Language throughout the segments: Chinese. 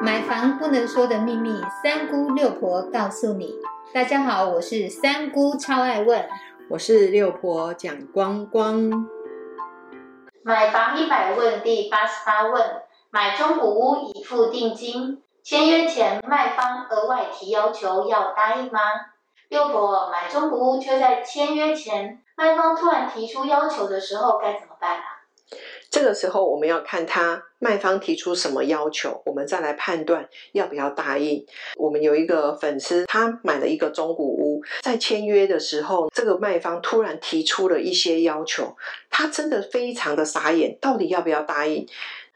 买房不能说的秘密，三姑六婆告诉你。大家好，我是三姑，超爱问。我是六婆蒋光光。买房一百问第八十八问：买中古屋已付定金，签约前卖方额外提要求，要答应吗？六婆买中古屋却在签约前，卖方突然提出要求的时候，该怎么办啊？这个时候我们要看他卖方提出什么要求，我们再来判断要不要答应。我们有一个粉丝，他买了一个中古屋，在签约的时候，这个卖方突然提出了一些要求，他真的非常的傻眼，到底要不要答应？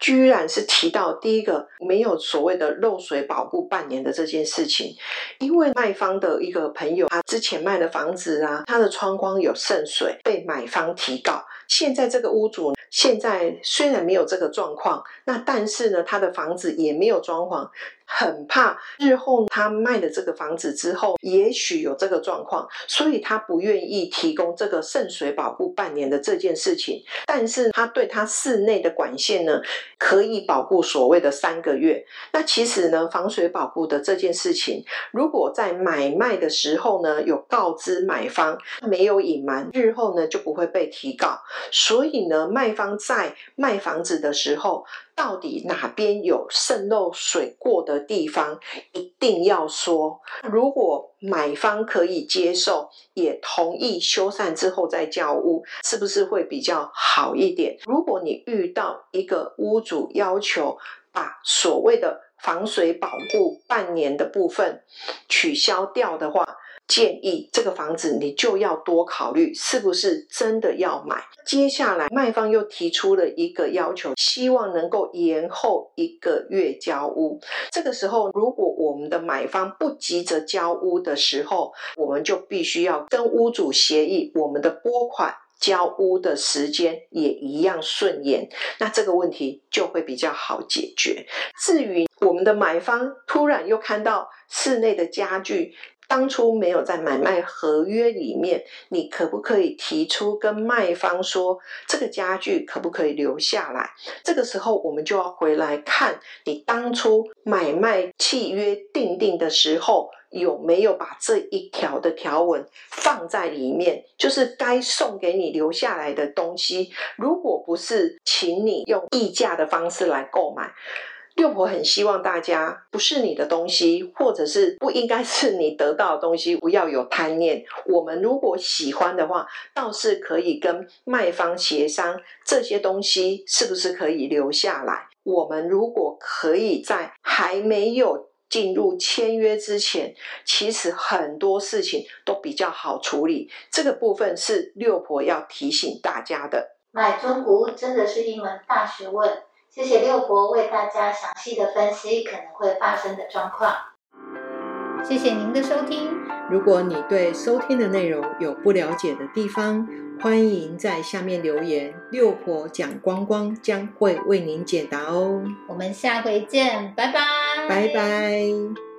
居然是提到第一个没有所谓的漏水保护半年的这件事情，因为卖方的一个朋友，他之前卖的房子啊，他的窗框有渗水，被买方提告。现在这个屋主现在虽然没有这个状况，那但是呢，他的房子也没有装潢。很怕日后他卖了这个房子之后，也许有这个状况，所以他不愿意提供这个渗水保护半年的这件事情。但是他对他室内的管线呢，可以保护所谓的三个月。那其实呢，防水保护的这件事情，如果在买卖的时候呢，有告知买方，没有隐瞒，日后呢就不会被提告。所以呢，卖方在卖房子的时候。到底哪边有渗漏水过的地方，一定要说。如果买方可以接受，也同意修缮之后再交屋，是不是会比较好一点？如果你遇到一个屋主要求把所谓的防水保护半年的部分取消掉的话，建议这个房子你就要多考虑，是不是真的要买。接下来卖方又提出了一个要求，希望能够延后一个月交屋。这个时候，如果我们的买方不急着交屋的时候，我们就必须要跟屋主协议，我们的拨款、交屋的时间也一样顺延。那这个问题就会比较好解决。至于我们的买方突然又看到室内的家具，当初没有在买卖合约里面，你可不可以提出跟卖方说这个家具可不可以留下来？这个时候我们就要回来看你当初买卖契约订定的时候有没有把这一条的条文放在里面，就是该送给你留下来的东西。如果不是，请你用议价的方式来购买。六婆很希望大家不是你的东西，或者是不应该是你得到的东西，不要有贪念。我们如果喜欢的话，倒是可以跟卖方协商，这些东西是不是可以留下来。我们如果可以在还没有进入签约之前，其实很多事情都比较好处理。这个部分是六婆要提醒大家的。买中古真的是一门大学问。谢谢六博为大家详细的分析可能会发生的状况。谢谢您的收听。如果你对收听的内容有不了解的地方，欢迎在下面留言，六婆讲光光将会为您解答哦。我们下回见，拜拜，拜拜。